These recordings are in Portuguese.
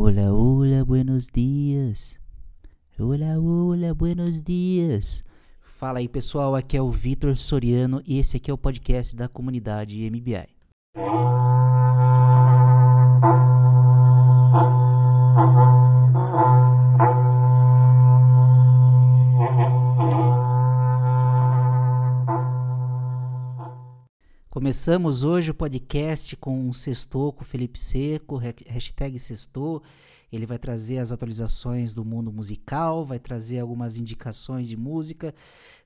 Hola, hola, buenos dias. Hola, hola, buenos dias. Fala aí, pessoal. Aqui é o Vitor Soriano e esse aqui é o podcast da comunidade MBI. Começamos hoje o podcast com um sextou com o Felipe Seco, hashtag sextou. Ele vai trazer as atualizações do mundo musical, vai trazer algumas indicações de música,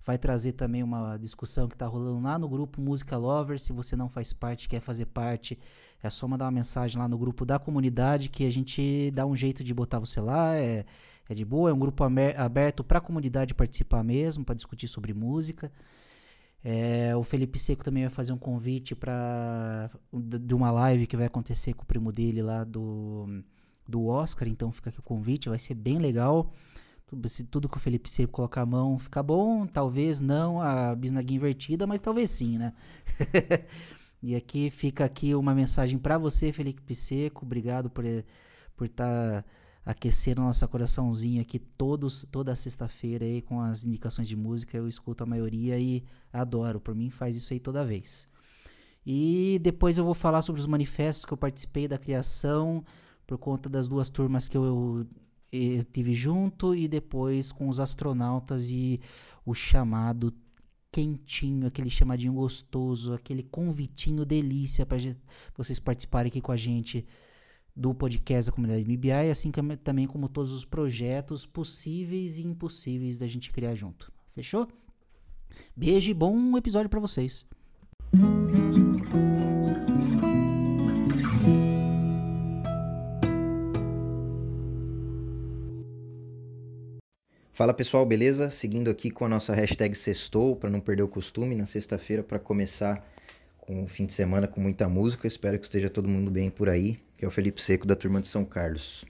vai trazer também uma discussão que está rolando lá no grupo Música Lover. Se você não faz parte, quer fazer parte, é só mandar uma mensagem lá no grupo da comunidade que a gente dá um jeito de botar você lá. É, é de boa, é um grupo aberto para a comunidade participar mesmo, para discutir sobre música. É, o Felipe Seco também vai fazer um convite para de uma live que vai acontecer com o primo dele lá do, do Oscar, então fica aqui o convite, vai ser bem legal. Tudo, se tudo que o Felipe Seco colocar a mão fica bom, talvez não a bisnaguinha invertida, mas talvez sim, né? e aqui fica aqui uma mensagem para você, Felipe Seco, obrigado por por estar tá aquecer nosso coraçãozinho aqui todos, toda sexta-feira aí com as indicações de música. Eu escuto a maioria e adoro. Por mim, faz isso aí toda vez. E depois eu vou falar sobre os manifestos que eu participei da criação por conta das duas turmas que eu, eu tive junto e depois com os astronautas e o chamado quentinho, aquele chamadinho gostoso, aquele convitinho delícia para vocês participarem aqui com a gente do podcast da comunidade MBI, assim como, também como todos os projetos possíveis e impossíveis da gente criar junto. Fechou? Beijo e bom episódio para vocês. Fala pessoal, beleza? Seguindo aqui com a nossa hashtag Sextou, para não perder o costume, na sexta-feira para começar com o fim de semana com muita música. Espero que esteja todo mundo bem por aí que é o Felipe Seco da turma de São Carlos.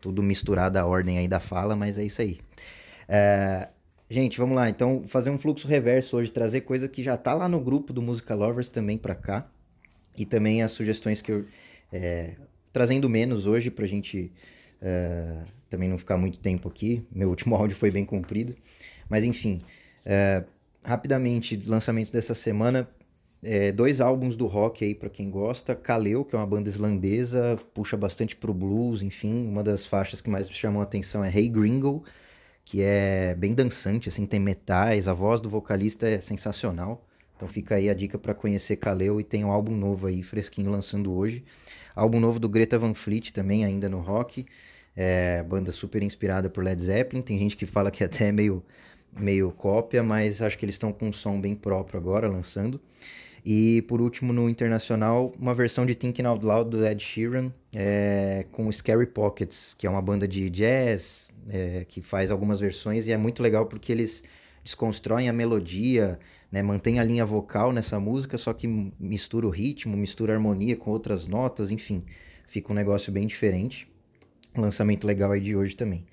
Tudo misturado a ordem aí da fala, mas é isso aí. É, gente, vamos lá. Então, fazer um fluxo reverso hoje, trazer coisa que já tá lá no grupo do Musica Lovers também para cá. E também as sugestões que eu. É, trazendo menos hoje pra gente é, também não ficar muito tempo aqui. Meu último áudio foi bem comprido. Mas enfim, é, rapidamente, lançamentos dessa semana é, dois álbuns do rock aí para quem gosta. Kaleo, que é uma banda islandesa, puxa bastante pro blues, enfim. Uma das faixas que mais me chamou a atenção é Hey Gringo, que é bem dançante, assim, tem metais, a voz do vocalista é sensacional. Então fica aí a dica para conhecer Kaleo e tem um álbum novo aí, fresquinho, lançando hoje. Álbum novo do Greta Van Fleet também, ainda no rock. É, banda super inspirada por Led Zeppelin. Tem gente que fala que é até meio, meio cópia, mas acho que eles estão com um som bem próprio agora, lançando. E por último, no internacional, uma versão de Thinking Out Loud do Ed Sheeran é, com Scary Pockets, que é uma banda de jazz é, que faz algumas versões e é muito legal porque eles desconstroem a melodia, né, mantém a linha vocal nessa música, só que mistura o ritmo, mistura a harmonia com outras notas, enfim, fica um negócio bem diferente. lançamento legal aí de hoje também.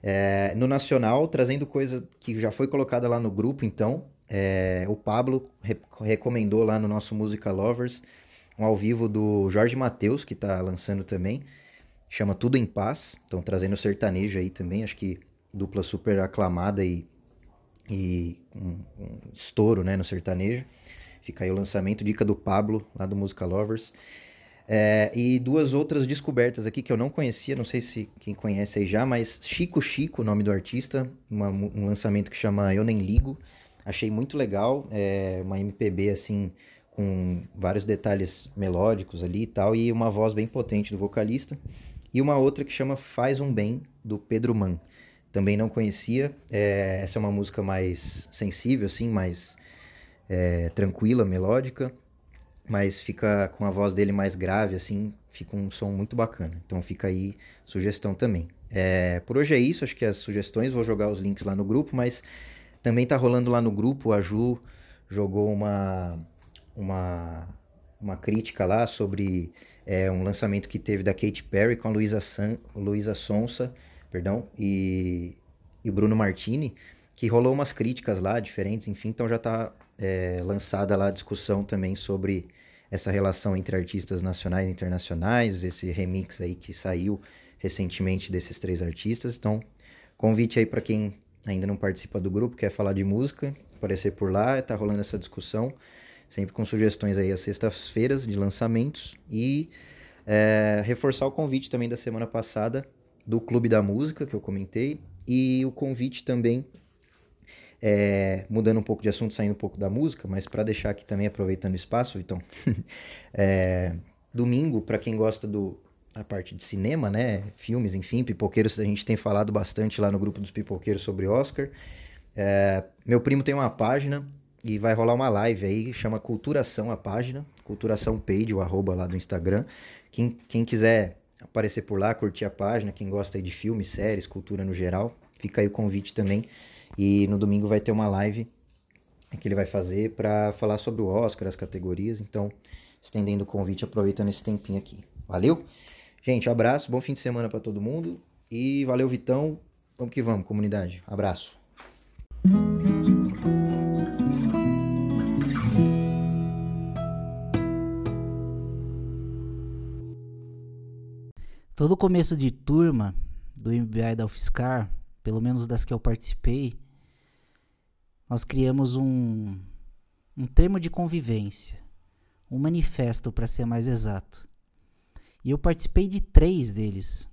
É, no Nacional, trazendo coisa que já foi colocada lá no grupo, então, é, o Pablo re recomendou lá no nosso Música Lovers um ao vivo do Jorge Mateus, que está lançando também. Chama Tudo em Paz. Estão trazendo sertanejo aí também. Acho que dupla super aclamada e, e um, um estouro né, no sertanejo. Fica aí o lançamento, dica do Pablo, lá do Música Lovers. É, e duas outras descobertas aqui que eu não conhecia, não sei se quem conhece aí já, mas Chico Chico, o nome do artista, uma, um lançamento que chama Eu Nem Ligo. Achei muito legal, é uma MPB assim com vários detalhes melódicos ali e tal e uma voz bem potente do vocalista. E uma outra que chama Faz um Bem do Pedro Man. Também não conhecia. É, essa é uma música mais sensível assim, mais é, tranquila, melódica, mas fica com a voz dele mais grave assim, fica um som muito bacana. Então fica aí sugestão também. É, por hoje é isso, acho que as sugestões, vou jogar os links lá no grupo, mas também tá rolando lá no grupo, a Ju jogou uma, uma, uma crítica lá sobre é, um lançamento que teve da Katy Perry com a Luísa, San, Sonsa perdão, e, e Bruno Martini, que rolou umas críticas lá diferentes, enfim, então já tá é, lançada lá a discussão também sobre essa relação entre artistas nacionais e internacionais, esse remix aí que saiu recentemente desses três artistas. Então, convite aí para quem ainda não participa do grupo, quer falar de música, aparecer por lá, tá rolando essa discussão, sempre com sugestões aí às sextas-feiras de lançamentos e é, reforçar o convite também da semana passada do Clube da Música, que eu comentei, e o convite também, é, mudando um pouco de assunto, saindo um pouco da música, mas para deixar aqui também, aproveitando o espaço, então, é, domingo, para quem gosta do a parte de cinema, né, filmes, enfim, pipoqueiros, a gente tem falado bastante lá no grupo dos pipoqueiros sobre Oscar. É, meu primo tem uma página e vai rolar uma live aí, chama Culturação a página, Culturação Page, o arroba lá do Instagram. Quem, quem quiser aparecer por lá, curtir a página, quem gosta aí de filmes, séries, cultura no geral, fica aí o convite também. E no domingo vai ter uma live que ele vai fazer para falar sobre o Oscar, as categorias. Então, estendendo o convite, aproveitando esse tempinho aqui. Valeu? Gente, abraço, bom fim de semana para todo mundo e valeu, Vitão. Vamos que vamos, comunidade. Abraço. Todo começo de turma do MBA da UFSCar, pelo menos das que eu participei, nós criamos um, um termo de convivência, um manifesto para ser mais exato. E eu participei de três deles.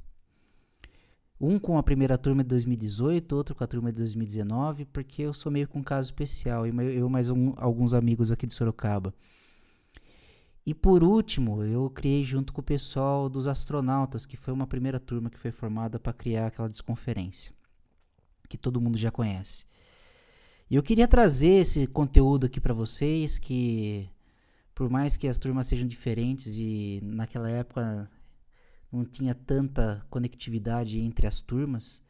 Um com a primeira turma de 2018, outro com a turma de 2019, porque eu sou meio com um caso especial, eu mais um, alguns amigos aqui de Sorocaba. E por último, eu criei junto com o pessoal dos astronautas, que foi uma primeira turma que foi formada para criar aquela desconferência, que todo mundo já conhece. E eu queria trazer esse conteúdo aqui para vocês, que por mais que as turmas sejam diferentes e naquela época não tinha tanta conectividade entre as turmas,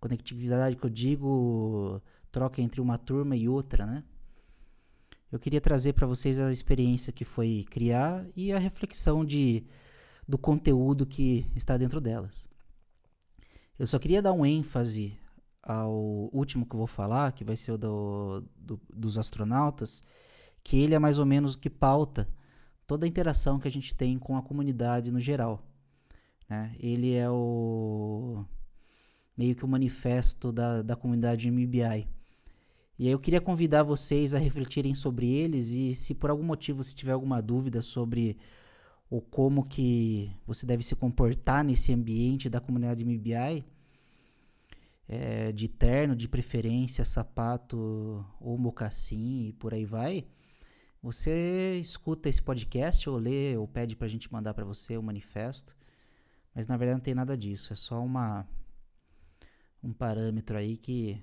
conectividade que eu digo troca entre uma turma e outra, né? eu queria trazer para vocês a experiência que foi criar e a reflexão de, do conteúdo que está dentro delas. Eu só queria dar um ênfase ao último que eu vou falar, que vai ser o do, do, dos astronautas, que ele é mais ou menos o que pauta toda a interação que a gente tem com a comunidade no geral. Né? Ele é o meio que o manifesto da, da comunidade MBI. E aí eu queria convidar vocês a refletirem sobre eles e se por algum motivo você tiver alguma dúvida sobre o como que você deve se comportar nesse ambiente da comunidade MBI, é, de terno, de preferência, sapato ou mocassim e por aí vai, você escuta esse podcast ou lê ou pede para a gente mandar para você o manifesto, mas na verdade não tem nada disso, é só uma um parâmetro aí que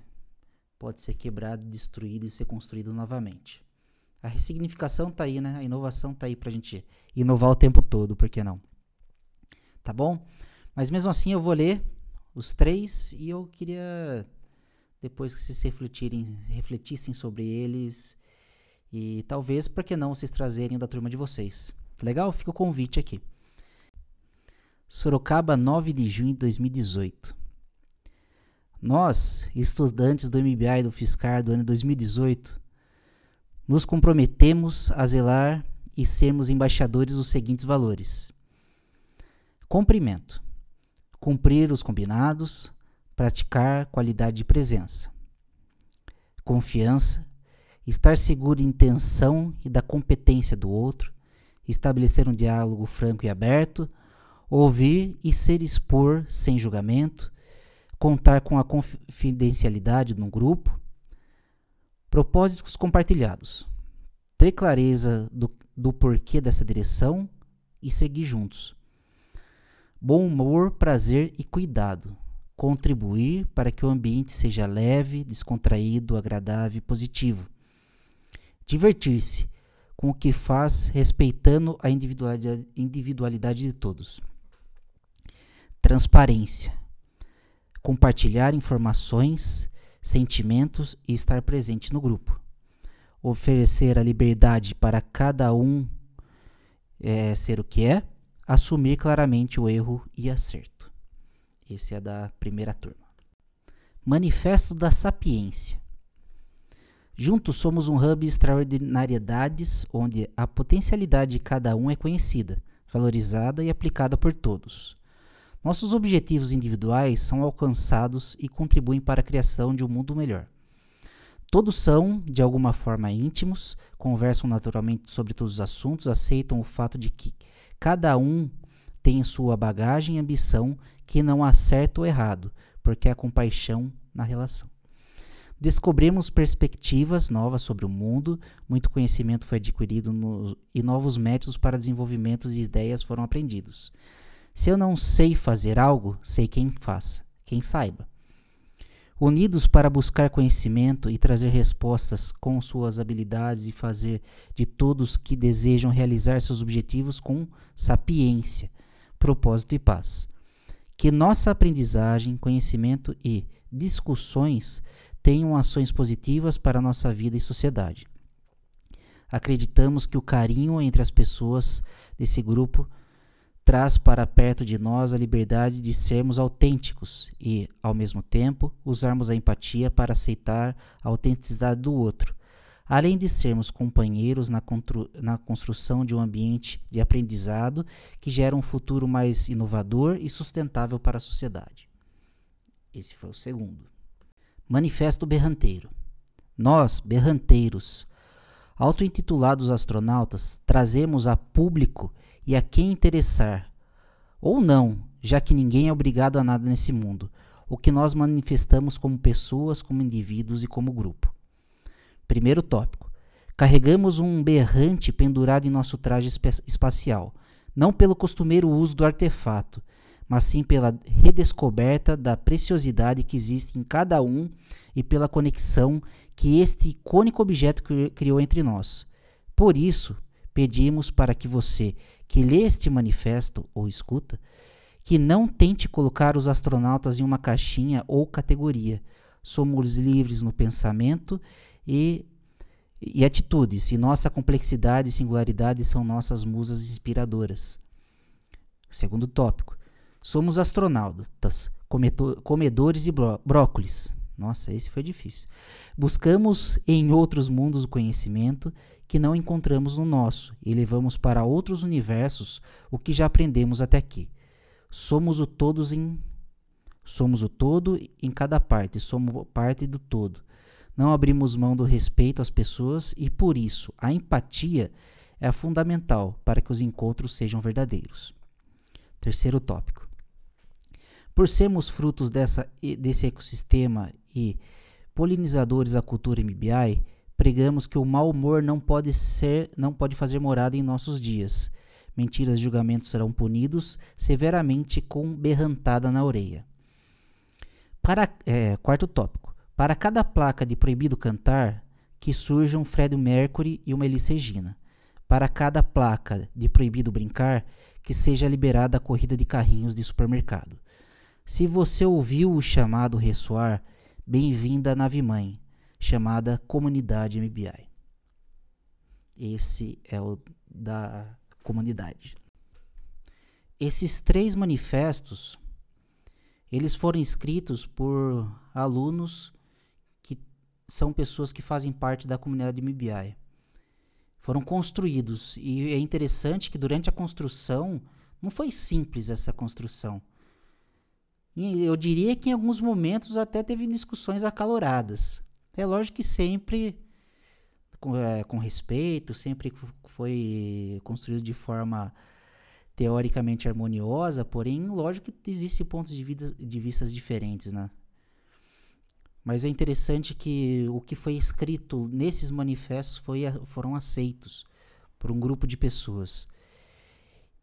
pode ser quebrado, destruído e ser construído novamente. A ressignificação está aí, né? A inovação está aí para a gente inovar o tempo todo, por que não? Tá bom? Mas mesmo assim eu vou ler os três e eu queria depois que vocês refletirem, refletissem sobre eles e talvez, por que não, vocês trazerem da turma de vocês. Legal? Fica o convite aqui. Sorocaba, 9 de junho de 2018. Nós, estudantes do MBA e do Fiscar do ano 2018, nos comprometemos a zelar e sermos embaixadores dos seguintes valores: cumprimento, cumprir os combinados, praticar qualidade de presença, confiança, estar seguro da intenção e da competência do outro, estabelecer um diálogo franco e aberto, ouvir e ser expor sem julgamento, contar com a confidencialidade no grupo, propósitos compartilhados, ter clareza do, do porquê dessa direção e seguir juntos. Bom humor, prazer e cuidado. Contribuir para que o ambiente seja leve, descontraído, agradável e positivo. Divertir-se com o que faz, respeitando a individualidade, individualidade de todos. Transparência compartilhar informações, sentimentos e estar presente no grupo. Oferecer a liberdade para cada um é, ser o que é, assumir claramente o erro e acerto. Esse é da primeira turma. Manifesto da Sapiência. Juntos somos um hub de extraordinariedades onde a potencialidade de cada um é conhecida, valorizada e aplicada por todos. Nossos objetivos individuais são alcançados e contribuem para a criação de um mundo melhor. Todos são, de alguma forma, íntimos, conversam naturalmente sobre todos os assuntos, aceitam o fato de que cada um tem sua bagagem e ambição, que não há certo ou errado, porque há compaixão na relação. Descobrimos perspectivas novas sobre o mundo, muito conhecimento foi adquirido no, e novos métodos para desenvolvimento de ideias foram aprendidos. Se eu não sei fazer algo, sei quem faça, quem saiba. Unidos para buscar conhecimento e trazer respostas com suas habilidades e fazer de todos que desejam realizar seus objetivos com sapiência, propósito e paz. Que nossa aprendizagem, conhecimento e discussões tenham ações positivas para a nossa vida e sociedade. Acreditamos que o carinho entre as pessoas desse grupo traz para perto de nós a liberdade de sermos autênticos e, ao mesmo tempo, usarmos a empatia para aceitar a autenticidade do outro, além de sermos companheiros na, na construção de um ambiente de aprendizado que gera um futuro mais inovador e sustentável para a sociedade. Esse foi o segundo. Manifesto Berranteiro. Nós, berranteiros, auto-intitulados astronautas, trazemos a público e a quem interessar, ou não, já que ninguém é obrigado a nada nesse mundo, o que nós manifestamos como pessoas, como indivíduos e como grupo. Primeiro tópico. Carregamos um berrante pendurado em nosso traje espacial, não pelo costumeiro uso do artefato, mas sim pela redescoberta da preciosidade que existe em cada um e pela conexão que este icônico objeto criou entre nós. Por isso, pedimos para que você, que lê este manifesto ou escuta, que não tente colocar os astronautas em uma caixinha ou categoria. Somos livres no pensamento e, e atitudes, e nossa complexidade e singularidade são nossas musas inspiradoras. Segundo tópico, Somos astronautas, comedores de brócolis. Nossa, esse foi difícil. Buscamos em outros mundos o conhecimento que não encontramos no nosso e levamos para outros universos o que já aprendemos até aqui. Somos o todos em somos o todo em cada parte, somos parte do todo. Não abrimos mão do respeito às pessoas e por isso a empatia é fundamental para que os encontros sejam verdadeiros. Terceiro tópico. Por sermos frutos dessa, desse ecossistema e polinizadores da cultura MBI, pregamos que o mau humor não pode ser, não pode fazer morada em nossos dias. Mentiras e julgamentos serão punidos severamente com berrantada na orelha. Para é, quarto tópico. Para cada placa de proibido cantar, que surja um Fred Mercury e uma Elis Regina. Para cada placa de proibido brincar, que seja liberada a corrida de carrinhos de supermercado. Se você ouviu o chamado ressoar, bem-vinda à nave-mãe, chamada Comunidade MBI. Esse é o da comunidade. Esses três manifestos, eles foram escritos por alunos que são pessoas que fazem parte da comunidade MBI. Foram construídos e é interessante que durante a construção não foi simples essa construção eu diria que em alguns momentos até teve discussões acaloradas. É lógico que sempre com, é, com respeito, sempre foi construído de forma teoricamente harmoniosa, porém, lógico que existem pontos de, vida, de vistas diferentes, né? Mas é interessante que o que foi escrito nesses manifestos foi, foram aceitos por um grupo de pessoas.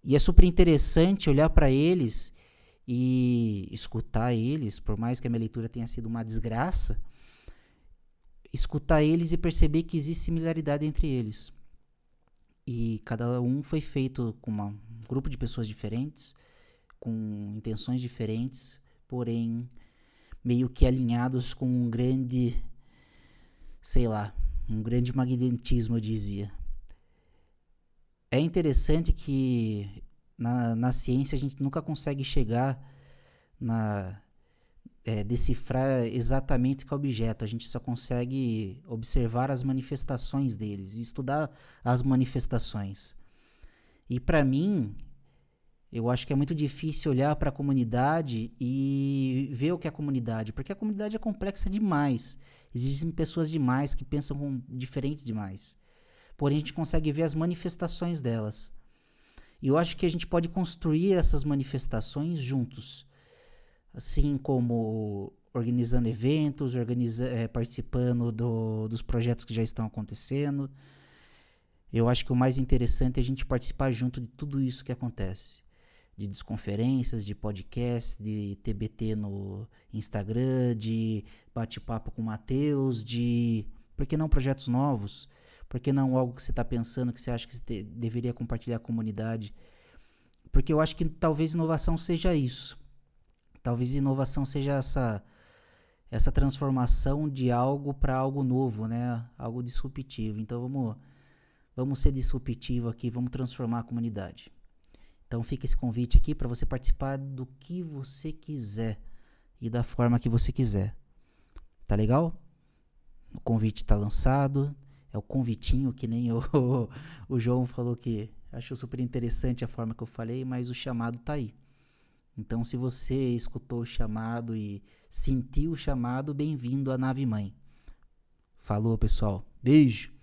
E é super interessante olhar para eles e escutar eles, por mais que a minha leitura tenha sido uma desgraça, escutar eles e perceber que existe similaridade entre eles. E cada um foi feito com uma, um grupo de pessoas diferentes, com intenções diferentes, porém meio que alinhados com um grande, sei lá, um grande magnetismo, eu dizia. É interessante que na, na ciência a gente nunca consegue chegar na é, decifrar exatamente qual objeto, a gente só consegue observar as manifestações deles, estudar as manifestações. E para mim, Eu acho que é muito difícil olhar para a comunidade e ver o que é a comunidade, porque a comunidade é complexa demais. Existem pessoas demais que pensam diferentes demais. Porém, a gente consegue ver as manifestações delas. E eu acho que a gente pode construir essas manifestações juntos. Assim como organizando eventos, organiza, é, participando do, dos projetos que já estão acontecendo. Eu acho que o mais interessante é a gente participar junto de tudo isso que acontece. De desconferências, de podcast, de TBT no Instagram, de bate-papo com o Matheus, de. Por que não projetos novos? Por que não algo que você está pensando que você acha que você deveria compartilhar com a comunidade? Porque eu acho que talvez inovação seja isso. Talvez inovação seja essa essa transformação de algo para algo novo, né? Algo disruptivo. Então vamos vamos ser disruptivo aqui, vamos transformar a comunidade. Então fica esse convite aqui para você participar do que você quiser e da forma que você quiser. Tá legal? O convite está lançado. É o convitinho que nem o, o João falou que achou super interessante a forma que eu falei, mas o chamado tá aí. Então, se você escutou o chamado e sentiu o chamado, bem-vindo à nave mãe. Falou, pessoal. Beijo.